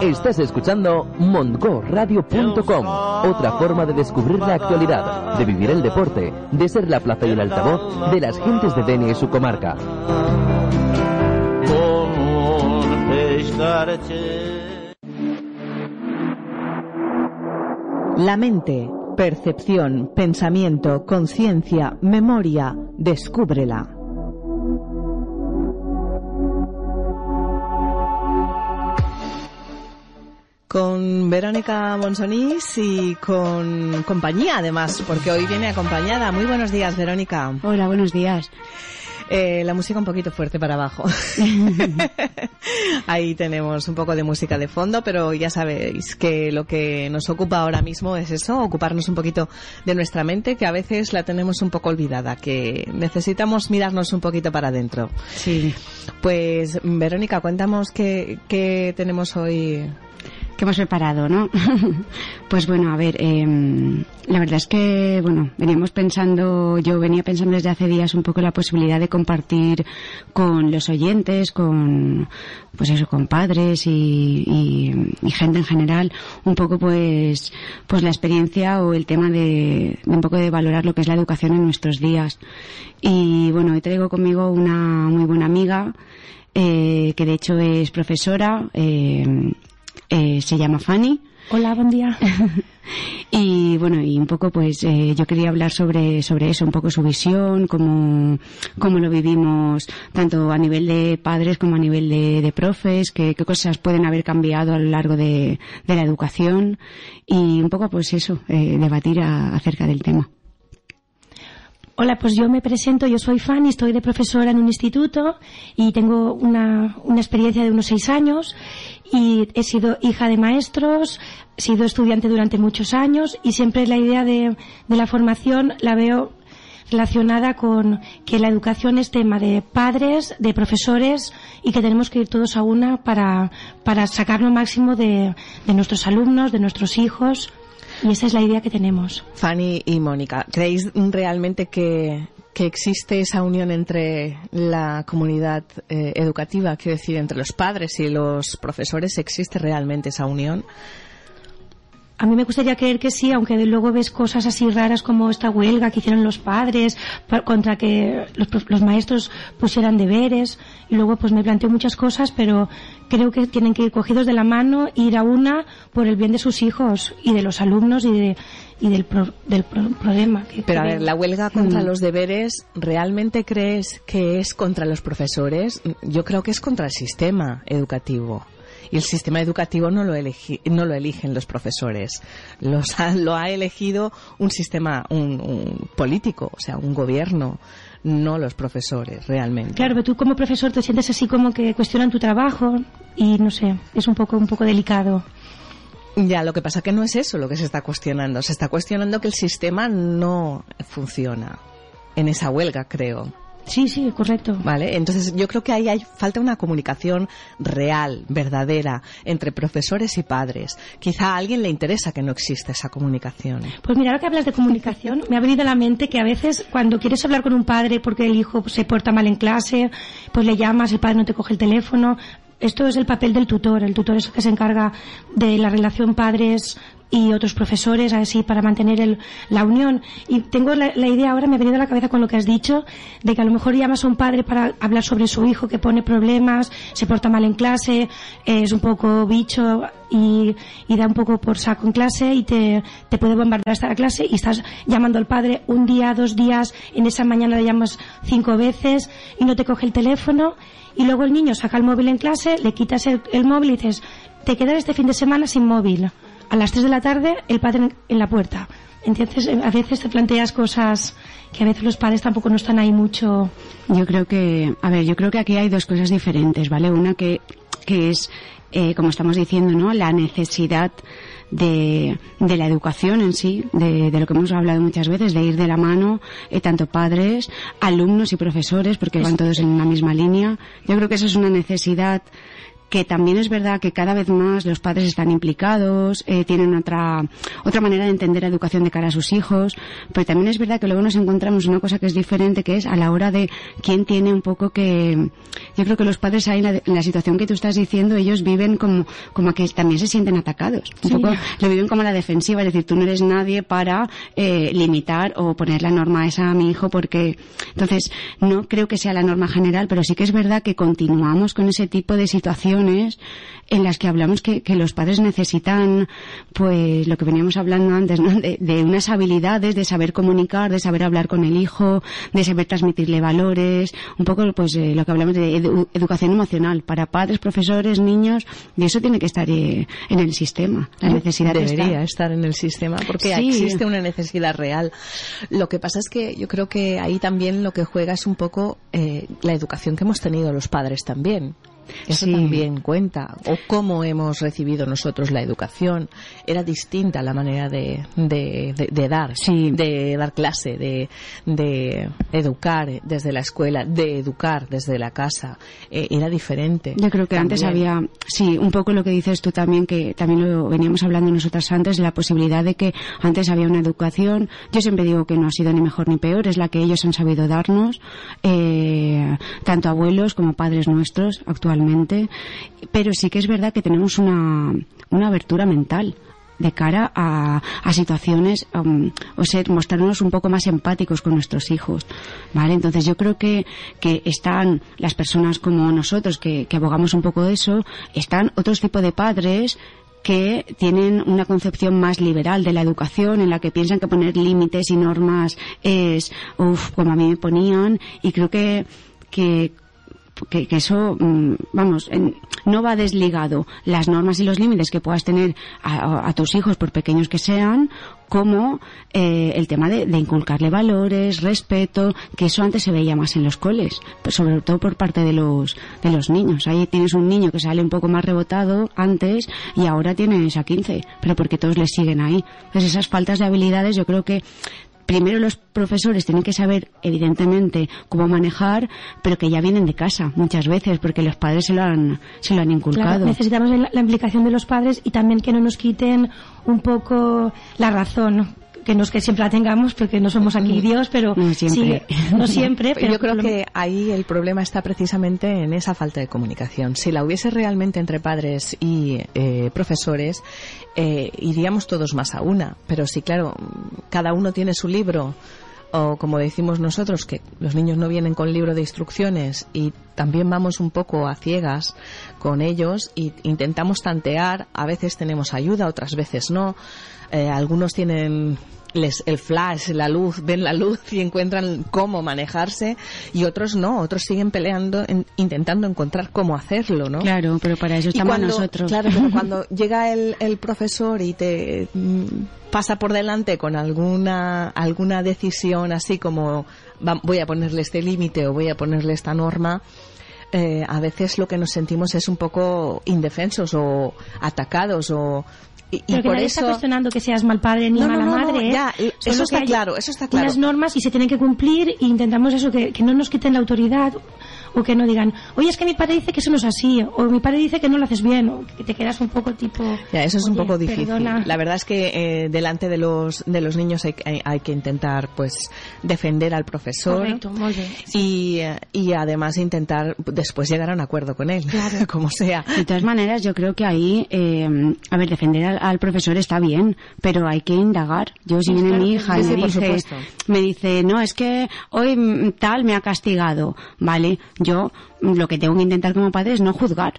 Estás escuchando montgoradio.com, otra forma de descubrir la actualidad, de vivir el deporte, de ser la plaza y el altavoz de las gentes de Denia y su comarca. La mente, percepción, pensamiento, conciencia, memoria, descúbrela. Con Verónica Monsonís y con compañía además, porque hoy viene acompañada. Muy buenos días, Verónica. Hola, buenos días. Eh, la música un poquito fuerte para abajo. Ahí tenemos un poco de música de fondo, pero ya sabéis que lo que nos ocupa ahora mismo es eso, ocuparnos un poquito de nuestra mente, que a veces la tenemos un poco olvidada, que necesitamos mirarnos un poquito para adentro. Sí. Pues, Verónica, cuéntanos qué, qué tenemos hoy que hemos preparado, ¿no? pues bueno, a ver, em, la verdad es que, bueno, veníamos pensando, yo venía pensando desde hace días un poco la posibilidad de compartir con los oyentes, con, pues eso, con padres y, gente en general, un poco pues, pues la experiencia o el tema de, un poco de valorar lo que es la educación en nuestros días. Y bueno, hoy traigo conmigo una muy buena amiga, eh, que de hecho es profesora, eh, eh, se llama Fanny. Hola, buen día. y bueno, y un poco pues eh, yo quería hablar sobre, sobre eso, un poco su visión, cómo, cómo lo vivimos tanto a nivel de padres como a nivel de, profes, qué, qué, cosas pueden haber cambiado a lo largo de, de la educación y un poco pues eso, eh, debatir acerca del tema. Hola, pues yo me presento, yo soy Fanny, estoy de profesora en un instituto y tengo una, una experiencia de unos seis años y he sido hija de maestros, he sido estudiante durante muchos años y siempre la idea de, la formación la veo relacionada con que la educación es tema de padres, de profesores y que tenemos que ir todos a una para, para sacar lo máximo de, de nuestros alumnos, de nuestros hijos. Y esa es la idea que tenemos. Fanny y Mónica, ¿creéis realmente que, existe esa unión entre la comunidad eh, educativa, quiero decir, entre los padres y los profesores? ¿Existe realmente esa unión? A mí me gustaría creer que sí, aunque luego ves cosas así raras como esta huelga que hicieron los padres contra que los, maestros pusieran deberes. Y luego pues me planteo muchas cosas, pero creo que tienen que ir cogidos de la mano, ir a una por el bien de sus hijos y de los alumnos y, de, y del, del problema. pero a ver, la huelga contra mm. los deberes, ¿realmente crees que es contra los profesores? Yo creo que es contra el sistema educativo. Y el sistema educativo no lo, no lo eligen los profesores, los lo ha elegido un sistema un, político, o sea, un gobierno no los profesores, realmente. Claro, pero tú como profesor te sientes así como que cuestionan tu trabajo y no sé, es un poco, un poco delicado. Ya, lo que pasa que no es eso lo que se está cuestionando. Se está cuestionando que el sistema no funciona en esa huelga, creo. Sí, sí, correcto. Vale, entonces yo creo que ahí hay falta una comunicación real, verdadera, entre profesores y padres. Quizá a alguien le interesa que no exista esa comunicación. Pues mira, ahora que hablas de comunicación, me ha venido a la mente que a veces cuando quieres hablar con un padre porque el hijo se porta mal en clase, pues le llamas, el padre no te coge el teléfono, esto es el papel del tutor. El tutor es el que se encarga de la relación padres y otros profesores, así para mantener la unión. Y tengo la, idea ahora, me ha venido a la cabeza con lo que has dicho, de que a lo mejor llamas a un padre para hablar sobre su hijo que pone problemas, se porta mal en clase, es un poco bicho y, da un poco por saco en clase y te, te puede bombardear hasta la clase y estás llamando al padre un día, dos días, en esa mañana le llamas cinco veces y no te coge el teléfono y luego el niño saca el móvil en clase, le quitas el, móvil y dices, te quedas este fin de semana sin móvil a las 3 de la tarde el padre en la puerta. Entonces, a veces te planteas cosas que a veces los padres tampoco no están ahí mucho. Yo creo que, a ver, yo creo que aquí hay dos cosas diferentes, ¿vale? Una que, que es, eh, como estamos diciendo, ¿no? La necesidad de, de la educación en sí, de, de, lo que hemos hablado muchas veces, de ir de la mano, eh, tanto padres, alumnos y profesores, porque van todos en una misma línea. Yo creo que eso es una necesidad que también es verdad que cada vez más los padres están implicados, eh, tienen otra, otra manera de entender la educación de cara a sus hijos, pero también es verdad que luego nos encontramos una cosa que es diferente, que es a la hora de quién tiene un poco que, yo creo que los padres ahí en la, situación que tú estás diciendo, ellos viven como, como que también se sienten atacados, un poco lo viven como la defensiva, es decir, tú no eres nadie para eh, limitar o poner la norma esa a mi hijo porque, entonces, no creo que sea la norma general, pero sí que es verdad que continuamos con ese tipo de en las que hablamos que, los padres necesitan, pues, lo que veníamos hablando antes, ¿no? De, unas habilidades, de saber comunicar, de saber hablar con el hijo, de saber transmitirle valores, un poco, pues, eh, lo que hablamos de educación emocional para padres, profesores, niños, y eso tiene que estar eh, en el sistema. La necesidad debería estar en el sistema porque existe una necesidad real. Lo que pasa es que yo creo que ahí también lo que juega es un poco eh, la educación que hemos tenido los padres también. Eso también cuenta. O cómo hemos recibido nosotros la educación. Era distinta la manera de, de, dar, de dar clase, de, de, educar desde la escuela, de educar desde la casa. Eh, era diferente. Yo creo que antes había, sí, un poco lo que dices tú también, que también lo veníamos hablando nosotras antes, la posibilidad de que antes había una educación. Yo siempre digo que no ha sido ni mejor ni peor, es la que ellos han sabido darnos, eh, tanto abuelos como padres nuestros actualmente pero sí que es verdad que tenemos una, una abertura mental de cara a, a situaciones, um, o sea, mostrarnos un poco más empáticos con nuestros hijos, ¿vale? Entonces yo creo que, que están las personas como nosotros que, que abogamos un poco de eso, están otros tipos de padres que tienen una concepción más liberal de la educación, en la que piensan que poner límites y normas es, uff, como a mí me ponían, y creo que, que que, eso, mm, vamos, no va desligado las normas y los límites que puedas tener a, tus hijos, por pequeños que sean, como eh, el tema de, inculcarle valores, respeto, que eso antes se veía más en los coles, pues sobre todo por parte de los, de los niños. Ahí tienes un niño que sale un poco más rebotado antes y ahora tienes a 15, pero porque todos le siguen ahí. Entonces esas faltas de habilidades yo creo que primero los profesores tienen que saber, evidentemente, cómo manejar, pero que ya vienen de casa muchas veces, porque los padres se lo han, se lo han inculcado. necesitamos la, implicación de los padres y también que no nos quiten un poco la razón que no es que siempre la tengamos porque no somos aquí Dios, pero no siempre. no siempre pero yo creo que ahí el problema está precisamente en esa falta de comunicación. Si la hubiese realmente entre padres y eh, profesores, eh, iríamos todos más a una. Pero sí, claro, cada uno tiene su libro o como decimos nosotros, que los niños no vienen con libro de instrucciones y también vamos un poco a ciegas con ellos y intentamos tantear, a veces tenemos ayuda, otras veces no. Eh, algunos tienen les, el flash, la luz, ven la luz y encuentran cómo manejarse y otros no, otros siguen peleando, intentando encontrar cómo hacerlo, ¿no? Claro, pero para eso estamos nosotros. Claro, pero cuando llega el, el profesor y te mm, pasa por delante con alguna, alguna decisión así como voy a ponerle este límite o voy a ponerle esta norma, eh, a veces lo que nos sentimos es un poco indefensos o atacados o y, Pero que por nadie eso... está cuestionando que seas mal padre ni mala madre. ¿eh? eso está claro, eso está claro. Las normas y se tienen que cumplir e intentamos eso, que, que no nos quiten la autoridad o que no digan, oye, es que mi padre dice que eso no es así, o mi padre dice que no lo haces bien, o que te quedas un poco tipo... Ya, eso es un poco difícil. La verdad es que eh, delante de los, de los niños hay, hay, que intentar, pues, defender al profesor. Correcto, muy bien, y, eh, y además intentar después llegar a un acuerdo con él, claro. como sea. De todas maneras, yo creo que ahí, eh, a ver, defender al, profesor está bien, pero hay que indagar. Yo, si viene mi hija y me, dice, me dice, no, es que hoy mm, tal me ha castigado, ¿vale? Yo lo que tengo que intentar como padre es no juzgar.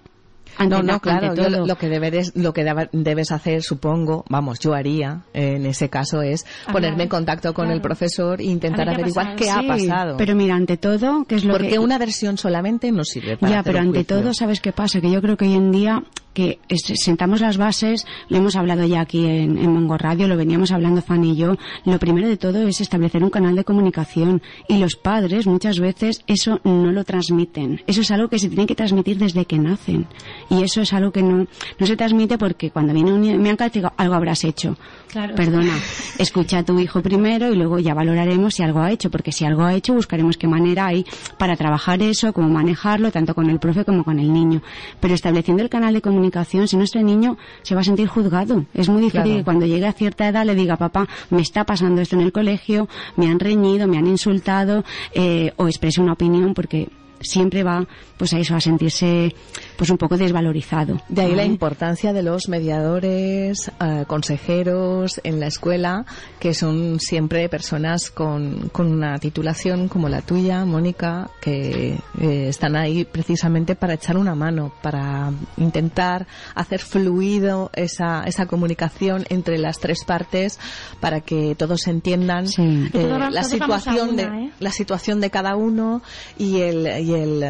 no, no, claro, lo, que debes, lo que debes hacer, supongo, vamos, yo haría en ese caso es ponerme en contacto con el profesor e intentar averiguar qué ha pasado. Pero mira, ante todo, ¿qué es lo Porque una versión solamente no sirve para Ya, pero ante todo, ¿sabes qué pasa? Que yo creo que hoy en día que sentamos las bases, lo hemos hablado ya aquí en, en Mongo Radio, lo veníamos hablando Fanny y yo, lo primero de todo es establecer un canal de comunicación y los padres muchas veces eso no lo transmiten. Eso es algo que se tiene que transmitir desde que nacen y eso es algo que no, no se transmite porque cuando viene un niño, me han algo habrás hecho. Claro. Perdona, escucha a tu hijo primero y luego ya valoraremos si algo ha hecho, porque si algo ha hecho buscaremos qué manera hay para trabajar eso, cómo manejarlo, tanto con el profe como con el niño. Pero estableciendo el canal de comunicación, si nuestro niño se va a sentir juzgado. Es muy difícil que cuando llegue a cierta edad le diga, papá, me está pasando esto en el colegio, me han reñido, me han insultado, eh, o exprese una opinión, porque siempre va pues a eso, a sentirse pues un poco desvalorizado. De ahí la importancia de los mediadores, eh, consejeros en la escuela, que son siempre personas con, con una titulación como la tuya, Mónica, que eh, están ahí precisamente para echar una mano, para intentar hacer fluido esa, esa comunicación entre las tres partes para que todos entiendan eh, la situación de la situación de cada uno y el y el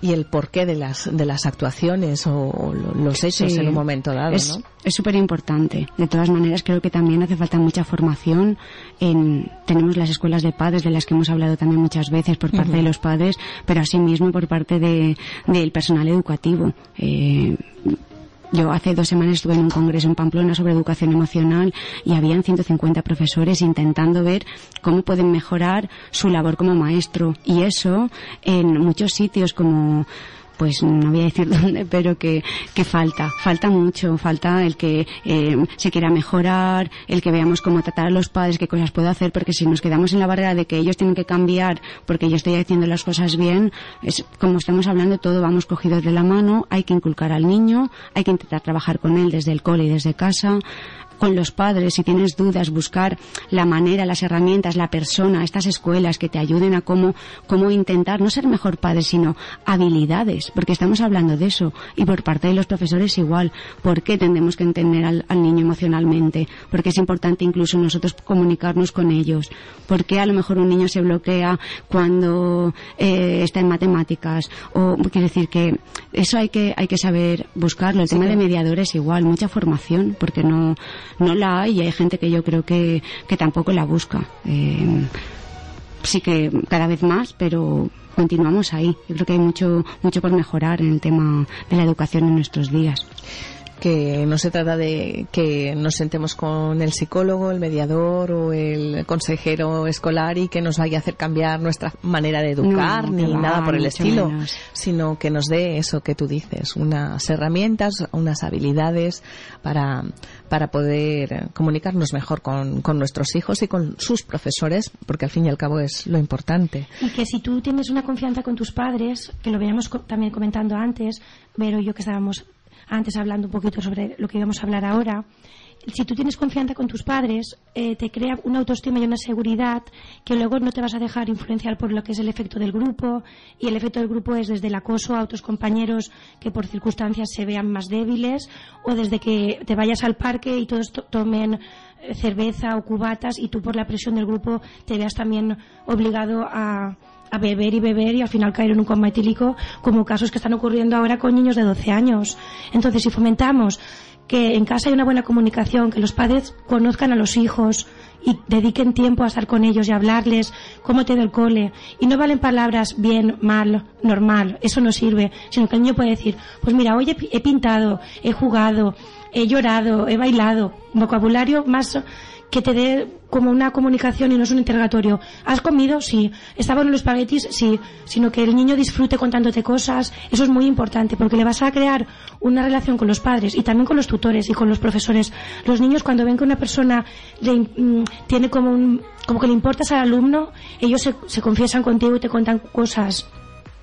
y el porqué de las, de las actuaciones o, los hechos en un momento dado. Es súper importante. De todas maneras, creo que también hace falta mucha formación. En, tenemos las escuelas de padres, de las que hemos hablado también muchas veces por parte de los padres, pero asimismo por parte de, del personal educativo. Eh, yo hace dos semanas estuve en un congreso en Pamplona sobre educación emocional y habían 150 profesores intentando ver cómo pueden mejorar su labor como maestro. Y eso en muchos sitios como pues no voy a decir dónde, pero que, que falta, falta mucho, falta el que eh, se quiera mejorar, el que veamos cómo tratar a los padres, qué cosas puedo hacer, porque si nos quedamos en la barrera de que ellos tienen que cambiar porque yo estoy haciendo las cosas bien, es como estamos hablando, todo vamos cogidos de la mano, hay que inculcar al niño, hay que intentar trabajar con él desde el cole y desde casa, con los padres, si tienes dudas, buscar la manera, las herramientas, la persona, estas escuelas que te ayuden a cómo, cómo intentar no ser mejor padre, sino habilidades, porque estamos hablando de eso. Y por parte de los profesores igual. ¿Por qué tendemos que entender al, niño emocionalmente? Porque es importante incluso nosotros comunicarnos con ellos. ¿Por qué a lo mejor un niño se bloquea cuando eh, está en matemáticas? O quiere decir que eso hay que, hay que saber buscarlo. El tema de mediadores igual, mucha formación, porque no, no la hay y hay gente que yo creo que, que tampoco la busca. Eh, sí que cada vez más, pero continuamos ahí. Yo creo que hay mucho, mucho por mejorar en el tema de la educación en nuestros días que no se trata de que nos sentemos con el psicólogo, el mediador o el consejero escolar y que nos vaya a hacer cambiar nuestra manera de educar ni nada por el estilo, sino que nos dé eso que tú dices, unas herramientas, unas habilidades para, para poder comunicarnos mejor con, con nuestros hijos y con sus profesores, porque al fin y al cabo es lo importante. Y que si tú tienes una confianza con tus padres, que lo veíamos también comentando antes, pero yo que estábamos antes hablando un poquito sobre lo que íbamos a hablar ahora, si tú tienes confianza con tus padres, eh, te crea una autoestima y una seguridad que luego no te vas a dejar influenciar por lo que es el efecto del grupo. Y el efecto del grupo es desde el acoso a otros compañeros que por circunstancias se vean más débiles, o desde que te vayas al parque y todos tomen eh, cerveza o cubatas y tú por la presión del grupo te veas también obligado a, a beber y beber y al final caer en un coma etílico, como casos que están ocurriendo ahora con niños de 12 años. Entonces, si fomentamos que en casa hay una buena comunicación, que los padres conozcan a los hijos y dediquen tiempo a estar con ellos y hablarles cómo te da el cole. Y no valen palabras bien, mal, normal, eso no sirve, sino que el niño puede decir, pues mira, hoy he pintado, he jugado, he llorado, he bailado, vocabulario más que te dé como una comunicación y no es un interrogatorio. ¿Has comido? Sí. ¿Estaban en los espaguetis? Sí. Sino que el niño disfrute contándote cosas. Eso es muy importante porque le vas a crear una relación con los padres y también con los tutores y con los profesores. Los niños cuando ven que una persona mm, tiene como un, como que le importas al alumno, ellos se, se confiesan contigo y te cuentan cosas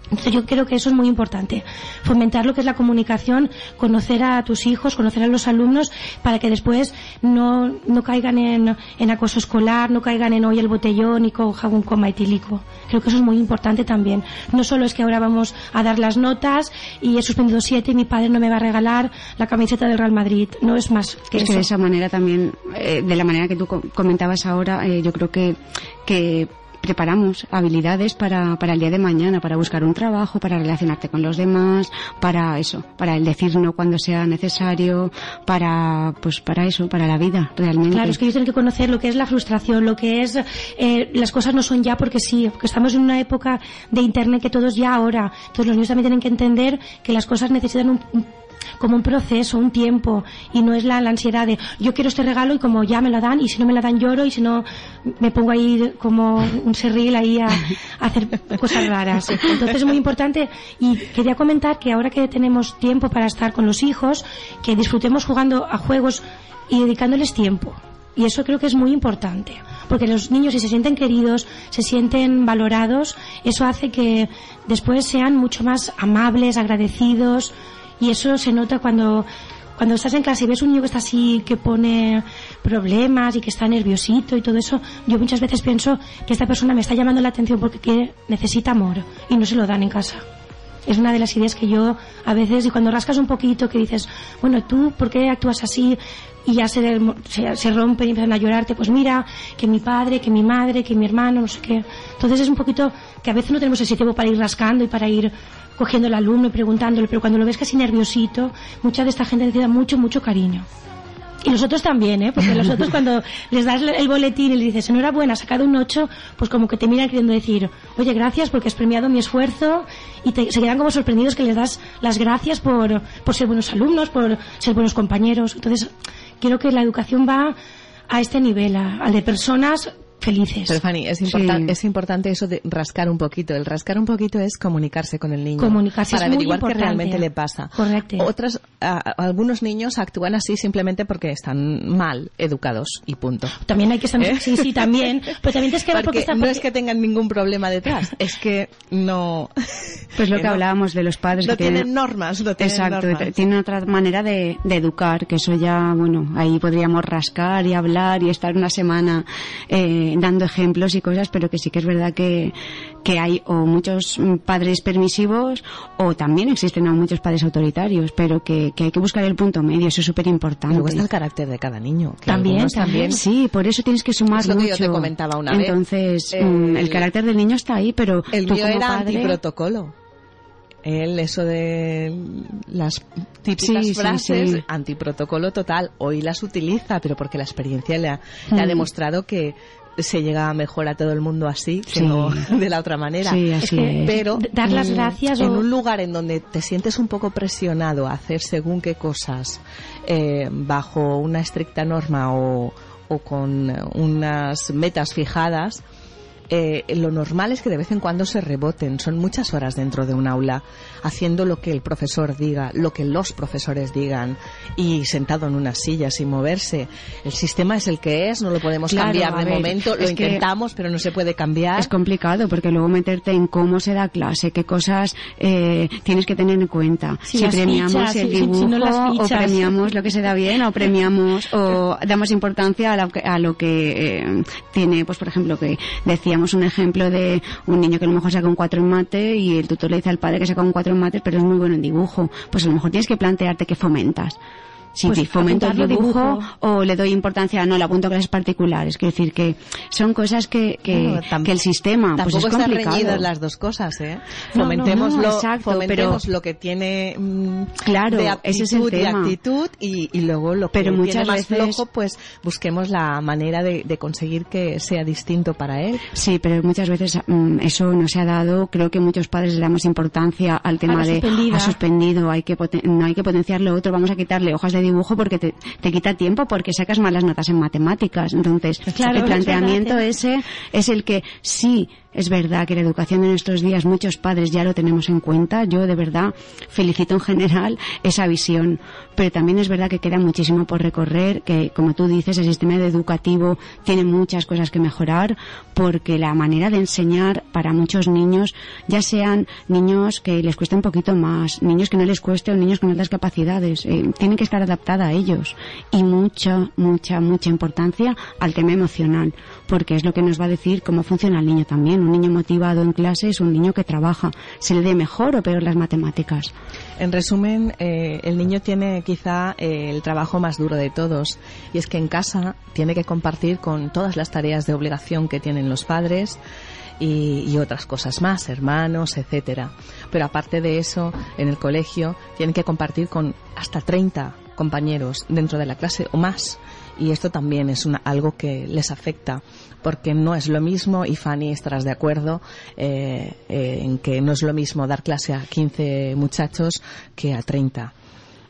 entonces yo creo que eso es muy importante, fomentar lo que es la comunicación, conocer a tus hijos, conocer a los alumnos, para que después no, no caigan en, en acoso escolar, no caigan en hoy el botellón y coja un coma etílico. Creo que eso es muy importante también. No solo es que ahora vamos a dar las notas y he suspendido siete y mi padre no me va a regalar la camiseta del Real Madrid. No es más que es eso. que de esa manera también, eh, de la manera que tú comentabas ahora, eh, yo creo que, que preparamos habilidades para, para el día de mañana, para buscar un trabajo, para relacionarte con los demás, para eso, para el decir no cuando sea necesario, para, pues para eso, para la vida, realmente. Claro, es que ellos tienen que conocer lo que es la frustración, lo que es eh, las cosas no son ya porque sí, porque estamos en una época de internet que todo es ya ahora. Entonces los niños también tienen que entender que las cosas necesitan un, un como un proceso, un tiempo, y no es la, la, ansiedad de yo quiero este regalo y como ya me lo dan, y si no me lo dan lloro, y si no me pongo ahí como un serril ahí a, a hacer cosas raras. Entonces es muy importante, y quería comentar que ahora que tenemos tiempo para estar con los hijos, que disfrutemos jugando a juegos y dedicándoles tiempo. Y eso creo que es muy importante, porque los niños si se sienten queridos, se sienten valorados, eso hace que después sean mucho más amables, agradecidos, y eso se nota cuando cuando estás en clase y ves un niño que está así, que pone problemas y que está nerviosito y todo eso, yo muchas veces pienso que esta persona me está llamando la atención porque quiere, necesita amor y no se lo dan en casa. Es una de las ideas que yo a veces, y cuando rascas un poquito, que dices, bueno, tú, ¿por qué actúas así? Y ya se, se, se rompen y empiezan a llorarte, pues mira, que mi padre, que mi madre, que mi hermano, no sé qué. Entonces es un poquito que a veces no tenemos ese tiempo para ir rascando y para ir cogiendo al alumno y preguntándole, pero cuando lo ves casi nerviosito, mucha de esta gente te da mucho, mucho cariño. Y nosotros también, ¿eh? Porque nosotros cuando les das el boletín y les dices, enhorabuena, has sacado un 8, pues como que te miran queriendo decir, oye, gracias porque has premiado mi esfuerzo y te, se quedan como sorprendidos que les das las gracias por, por ser buenos alumnos, por ser buenos compañeros. Entonces, quiero que la educación va a este nivel, a, al de personas felices. Pero Fanny, es, importan sí. es importante eso de rascar un poquito. El rascar un poquito es comunicarse con el niño. Comunicarse para es averiguar muy qué realmente le pasa. Correcto. Otras, a, algunos niños actúan así simplemente porque están mal educados y punto. También hay que estar, ¿Eh? sí, sí, también. Pero también tienes que ver porque, porque está, no es que tengan ningún problema detrás, es que no. Pues lo que, no, hablábamos de los padres. No que tienen, normas, no tienen Exacto, normas. tienen otra manera de, de, educar, que eso ya, bueno, ahí podríamos rascar y hablar y estar una semana eh, dando ejemplos y cosas, pero que sí que es verdad que, que hay o muchos padres permisivos o también existen muchos padres autoritarios, pero que, que hay que buscar el punto medio, eso es súper importante. Luego está el carácter de cada niño. También, también. Sí, por eso tienes que sumar es lo mucho. que yo te comentaba una Entonces, vez. el, el carácter del niño está ahí, pero el tú mío como era padre... antiprotocolo él eso de las típicas sí, frases sí, sí. antiprotocolo total hoy las utiliza pero porque la experiencia le ha, le ha Mm. demostrado que se llega mejor a todo el mundo así que Sí. no de la otra manera Sí, así Es que es. pero dar las mm, gracias en o- un lugar en donde te sientes un poco presionado a hacer según qué cosas eh, bajo una estricta norma o, o con unas metas fijadas eh, lo normal es que de vez en cuando se reboten. Son muchas horas dentro de un aula haciendo lo que el profesor diga, lo que los profesores digan y sentado en una silla sin moverse. El sistema es el que es, no lo podemos Claro, cambiar a de ver, momento, lo intentamos, pero no se puede cambiar. Es complicado porque luego meterte en cómo se da clase, qué cosas eh, tienes que tener en cuenta. Sí, si premiamos fichas, el si- si dibujo no las o premiamos lo que se da bien o premiamos o damos importancia a lo que, a lo que eh, tiene, pues por ejemplo, que decíamos un ejemplo de un niño que a lo mejor saca un 4 en mate y el tutor le dice al padre que saca un 4 en mate pero es muy bueno en dibujo. Pues a lo mejor tienes que plantearte qué fomentas. Si Pues fomento el dibujo, dibujo. o le doy importancia, no, le apunto a clases particulares. Quiero decir que son cosas que, que, que el sistema pues Tampoco es están reñidas las dos cosas, ¿eh? No, Fomentemos, no, lo, exacto, fomentemos pero- lo que tiene mm, Claro, de ese es el y tema. actitud y, y luego lo que Pero tiene muchas más veces- flojo, pues busquemos la manera de, de conseguir que sea distinto para él. Sí, pero muchas veces mm, eso no se ha dado. Creo que muchos padres le damos importancia al tema de ha suspendido, hay que poten- no hay que potenciar lo otro, vamos a quitarle hojas de dibujo porque te, te quita tiempo porque sacas malas notas en matemáticas. Entonces, Claro, el planteamiento ese es el que sí es verdad que la educación de nuestros días muchos padres ya lo tenemos en cuenta. Yo de verdad felicito en general esa visión, pero también es verdad que queda muchísimo por recorrer, que como tú dices el sistema educativo tiene muchas cosas que mejorar porque la manera de enseñar para muchos niños, ya sean niños que les cueste un poquito más, niños que no les cueste o niños con altas capacidades, eh, tienen que estar adaptada a ellos y mucha, mucha, mucha importancia al tema emocional, porque es lo que nos va a decir cómo funciona el niño también. Un niño motivado en clase es un niño que trabaja, se le dé mejor o peor las matemáticas. En resumen, eh, el niño tiene quizá eh, el trabajo más duro de todos y es que en casa tiene que compartir con todas las tareas de obligación que tienen los padres y, otras cosas más, hermanos, etcétera. Pero aparte de eso, en el colegio tienen que compartir con hasta 30 compañeros dentro de la clase o más. Y esto también es algo que les afecta porque no es lo mismo, y Fanny estarás de acuerdo, eh, eh, en que no es lo mismo dar clase a 15 muchachos que a 30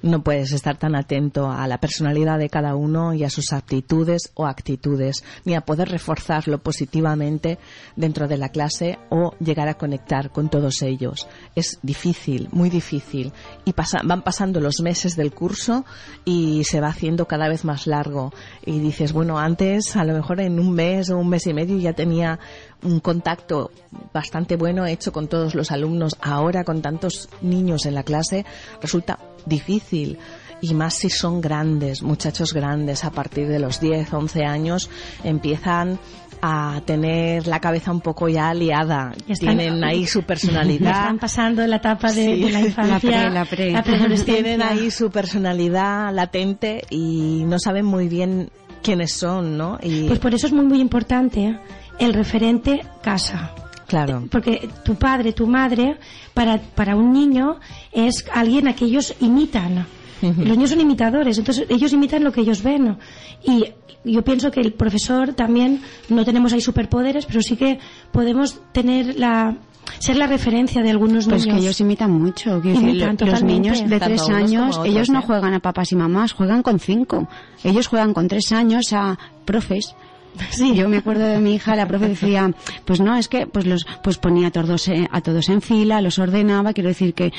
no puedes estar tan atento a la personalidad de cada uno y a sus aptitudes o actitudes, ni a poder reforzarlo positivamente dentro de la clase o llegar a conectar con todos ellos. Es difícil, muy difícil. Y van pasando los meses del curso y se va haciendo cada vez más largo. Y dices, bueno, antes a lo mejor en un mes o un mes y medio ya tenía un contacto bastante bueno hecho con todos los alumnos. Ahora con tantos niños en la clase resulta difícil y más si son grandes, muchachos grandes, a partir de los 10, 11 años empiezan a tener la cabeza un poco ya liada. Tienen ahí su personalidad. están pasando la etapa de, la infancia, la, pre, la, Tienen ahí su personalidad latente y no saben muy bien quiénes son, ¿no? Y... Pues por eso es muy, muy importante el referente casa. Claro. Porque tu padre, tu madre, para, para un niño es alguien a que ellos imitan. Los niños son imitadores, entonces ellos imitan lo que ellos ven. Y yo pienso que el profesor también, no tenemos ahí superpoderes, pero sí que podemos tener la, ser la referencia de algunos niños. Pues que ellos imitan mucho. los niños de tres años, ellos no ¿eh? juegan a papás y mamás, juegan con cinco. Ellos juegan con tres años a profes Sí, yo me acuerdo de mi hija, la profe decía, pues no, es que pues los pues ponía a todos eh, a todos en fila, los ordenaba, quiero decir que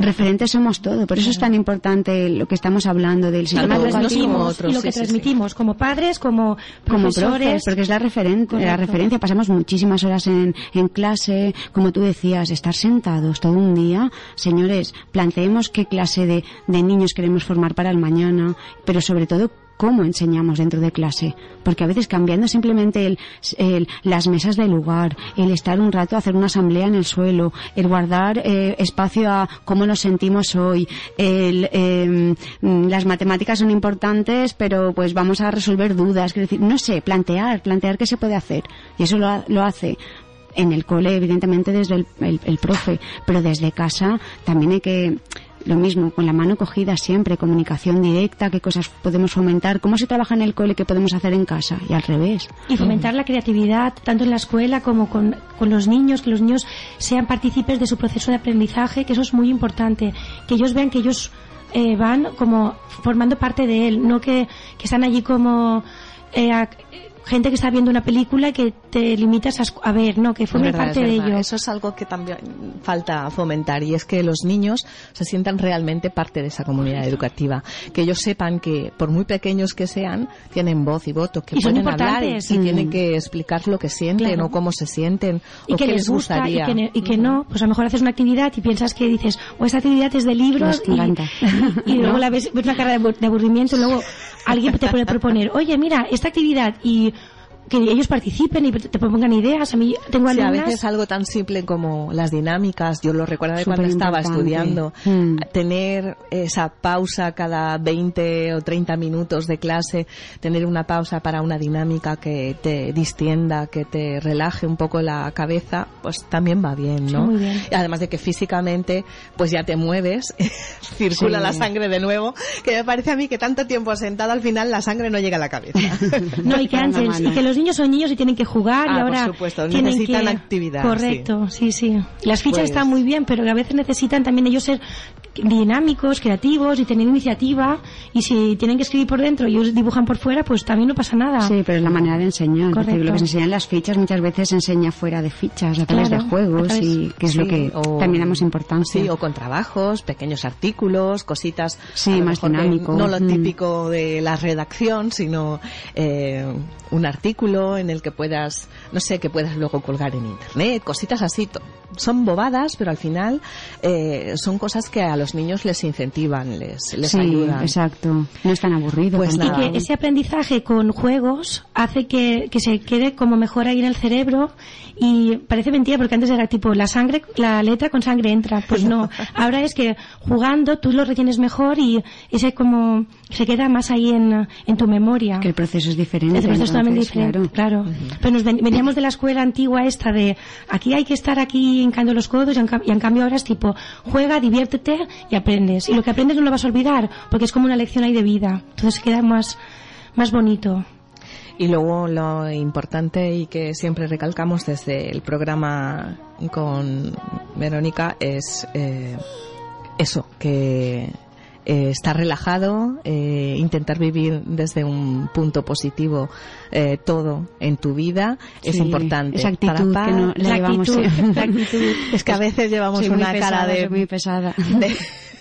referentes somos todo, por eso es tan importante lo que estamos hablando del sistema educativo. y lo que transmitimos como padres, como profesores, porque es la referente, la referencia, pasamos muchísimas horas en, en clase, como tú decías, estar sentados todo un día, señores, planteemos qué clase de, de niños queremos formar para el mañana, pero sobre todo cómo enseñamos dentro de clase. Porque a veces cambiando simplemente el, las mesas del lugar, el estar un rato hacer una asamblea en el suelo, el guardar eh, espacio a cómo nos sentimos hoy, el, em, las matemáticas son importantes, pero pues vamos a resolver dudas. decir, no sé, plantear, plantear qué se puede hacer. Y eso lo, lo hace en el cole, evidentemente desde el, el, profe, pero desde casa también hay que lo mismo, con la mano cogida siempre, comunicación directa, qué cosas podemos fomentar, cómo se trabaja en el cole, qué podemos hacer en casa y al revés. Y fomentar la creatividad, tanto en la escuela como con, con los niños, que los niños sean partícipes de su proceso de aprendizaje, que eso es muy importante, que ellos vean que ellos eh, van como formando parte de él, no que, que están allí como eh, gente que está viendo una película y que te limitas a, ver, ¿no? Que forme parte de ello. Eso es algo que también falta fomentar y es que los niños se sientan realmente parte de esa comunidad educativa. Que ellos sepan que, por muy pequeños que sean, tienen voz y voto, que pueden hablar y, tienen que explicar lo que sienten o cómo se sienten y o que qué les, gustaría. Y que, no, pues a lo mejor haces una actividad y piensas que dices, o esta actividad es de libros y, luego la ves, ves una cara de aburrimiento y luego alguien te puede proponer, oye, mira, esta actividad y que ellos participen y te propongan ideas. A mí tengo sí, a veces algo tan simple como las dinámicas, yo lo recuerdo de cuando estaba estudiando, mm. tener esa pausa cada 20 o 30 minutos de clase, tener una pausa para una dinámica que te distienda, que te relaje un poco la cabeza, pues también va bien, ¿no? muy bien. Además de que físicamente pues ya te mueves, circula la sangre de nuevo, que me parece a mí que tanto tiempo sentado al final la sangre no llega a la cabeza. no, y que antes, y que los niños son niños y tienen que jugar y ah, ahora por supuesto, necesitan actividad. Correcto, sí, sí. Las fichas pues están muy bien, pero a veces necesitan también ellos ser dinámicos, creativos y tener iniciativa y si tienen que escribir por dentro y ellos dibujan por fuera, pues también no pasa nada. Sí, pero es la manera de enseñar. Correcto. lo que se enseñan las fichas muchas veces se enseña fuera de fichas, a través de juegos y que es lo que también damos importancia. Sí, o con trabajos, pequeños artículos, cositas. Sí, más dinámico. No lo mm. típico de la redacción, sino eh, un artículo en el que puedas, no sé, que puedas luego colgar en internet, cositas así. Son bobadas, pero al final eh, son cosas que a los niños les incentivan, les, les sí, ayudan. Exacto, no están aburridos. Pues y que ese aprendizaje con juegos hace que, que se quede como mejor ahí en el cerebro y parece mentira porque antes era tipo la sangre, la letra con sangre entra. Pues no, ahora es que jugando tú lo retienes mejor y ese como se queda más ahí en, en tu memoria. Que el proceso es diferente. El proceso es totalmente diferente. claro. Claro. Pero nos ven- veníamos de la escuela antigua esta de aquí hay que estar aquí hincando los codos y en, cambio ahora es tipo juega, diviértete y aprendes. Y lo que aprendes no lo vas a olvidar porque es como una lección ahí de vida. Entonces queda más, más bonito. Y luego lo importante y que siempre recalcamos desde el programa con Verónica es eh, eso, que eh, estar relajado, eh, intentar vivir desde un punto positivo eh, todo en tu vida es importante. Esa actitud Para- que no, la La llevamos actitud, siempre. la actitud. Es que a veces llevamos Soy una pesada, cara de, soy muy pesada. de,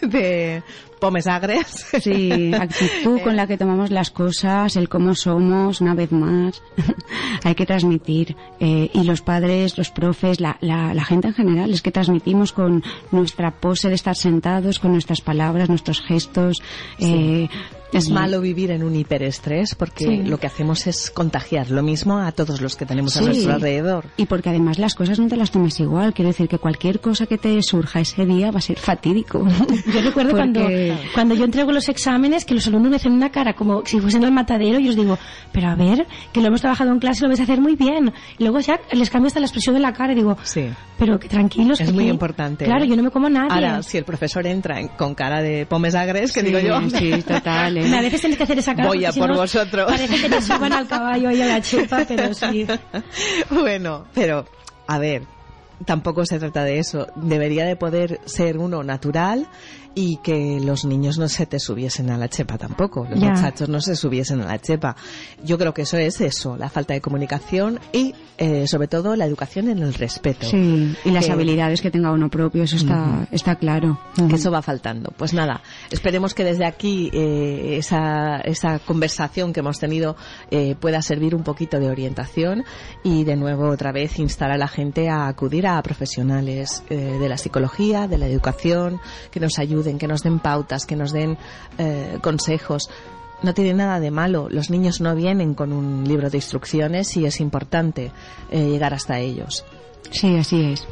de pomes agres. Sí, actitud con la que tomamos las cosas, el cómo somos, una vez más, hay que transmitir. Eh, y los padres, los profes, la, la, la gente en general, es que transmitimos con nuestra pose de estar sentados, con nuestras palabras, nuestros gestos. Eh, Es malo vivir en un hiperestrés porque Sí. lo que hacemos es contagiar lo mismo a todos los que tenemos a Sí. nuestro alrededor. Y porque además las cosas no te las tomes igual. Quiero decir que cualquier cosa que te surja ese día va a ser fatídico. Yo recuerdo cuando, Cuando yo entrego los exámenes que los alumnos me hacen una cara como si fuesen al matadero y os digo, pero a ver, que lo hemos trabajado en clase y lo vais a hacer muy bien. Y luego ya les cambio hasta la expresión de la cara y digo, Sí. pero que tranquilos. Es que muy importante. Claro, ¿eh? yo no me como a nadie. Ahora, si el profesor entra en- con cara de pomes agres, que Sí, digo yo, sí, total. ¿eh? A veces tienes que hacer esa cara. Voy a si por no, vosotros. Parece que te suban al caballo y a la chepa, pero sí. bueno, pero a ver, tampoco se trata de eso. Debería de poder ser uno natural y que los niños no se te subiesen a la chepa tampoco, los muchachos no se subiesen a la chepa. Yo creo que eso es eso, la falta de comunicación y eh, sobre todo la educación en el respeto. Sí, y las Que- habilidades que tenga uno propio, eso está, está claro. que eso va faltando. Pues nada, esperemos que desde aquí eh, esa, esa conversación que hemos tenido eh, pueda servir un poquito de orientación y de nuevo otra vez instar a la gente a acudir a profesionales eh, de la psicología, de la educación, que nos ayuden, que nos den pautas, que nos den eh, consejos. No tiene nada de malo. Los niños no vienen con un libro de instrucciones y es importante eh, llegar hasta ellos. Sí, así es.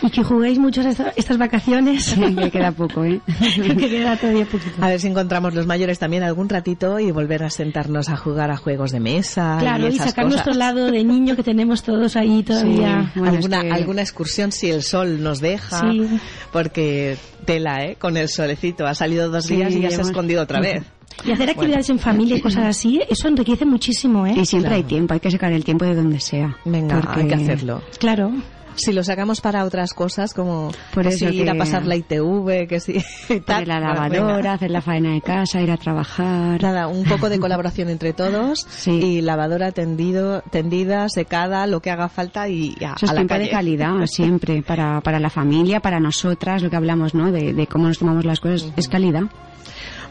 Y que juguéis mucho esta- estas vacaciones. que queda poco, ¿eh? que queda todavía poquito. A ver si encontramos los mayores también algún ratito y volver a sentarnos a jugar a juegos de mesa. Claro, y, esas sacar cosas. nuestro lado de niño que tenemos todos ahí todavía. Sí. Bueno, alguna, es que- alguna excursión si el sol nos deja. Sí. Porque tela, ¿eh? Con el solecito. Ha salido dos Sí, días y ya se ha escondido otra vez. Y hacer actividades en familia y cosas así, eso enriquece muchísimo, ¿eh? Y siempre Claro. hay tiempo, hay que sacar el tiempo de donde sea. Venga, Porque- hay que hacerlo. Claro. Si lo sacamos para otras cosas como Por que eso si ir a que- pasar la ITV, que si... la Pues lavadora, hacer la faena de casa, ir a trabajar. Nada, un poco de colaboración entre todos Sí. y lavadora tendido, tendida, secada, lo que haga falta y a, Eso es a la calle. de calidad siempre, para, para la familia, para nosotras, lo que hablamos, ¿no? De, de cómo nos tomamos las cosas, es calidad.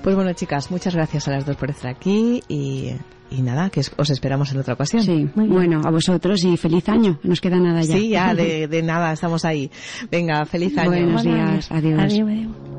Pues bueno, chicas, muchas gracias a las dos por estar aquí y, y nada, que os- os esperamos en otra ocasión. Sí, Muy bien. bueno, a vosotros y feliz año, no nos queda nada ya. Sí, ya, de, de nada, estamos ahí. Venga, feliz año. Buenos días, adiós. Adiós, adiós.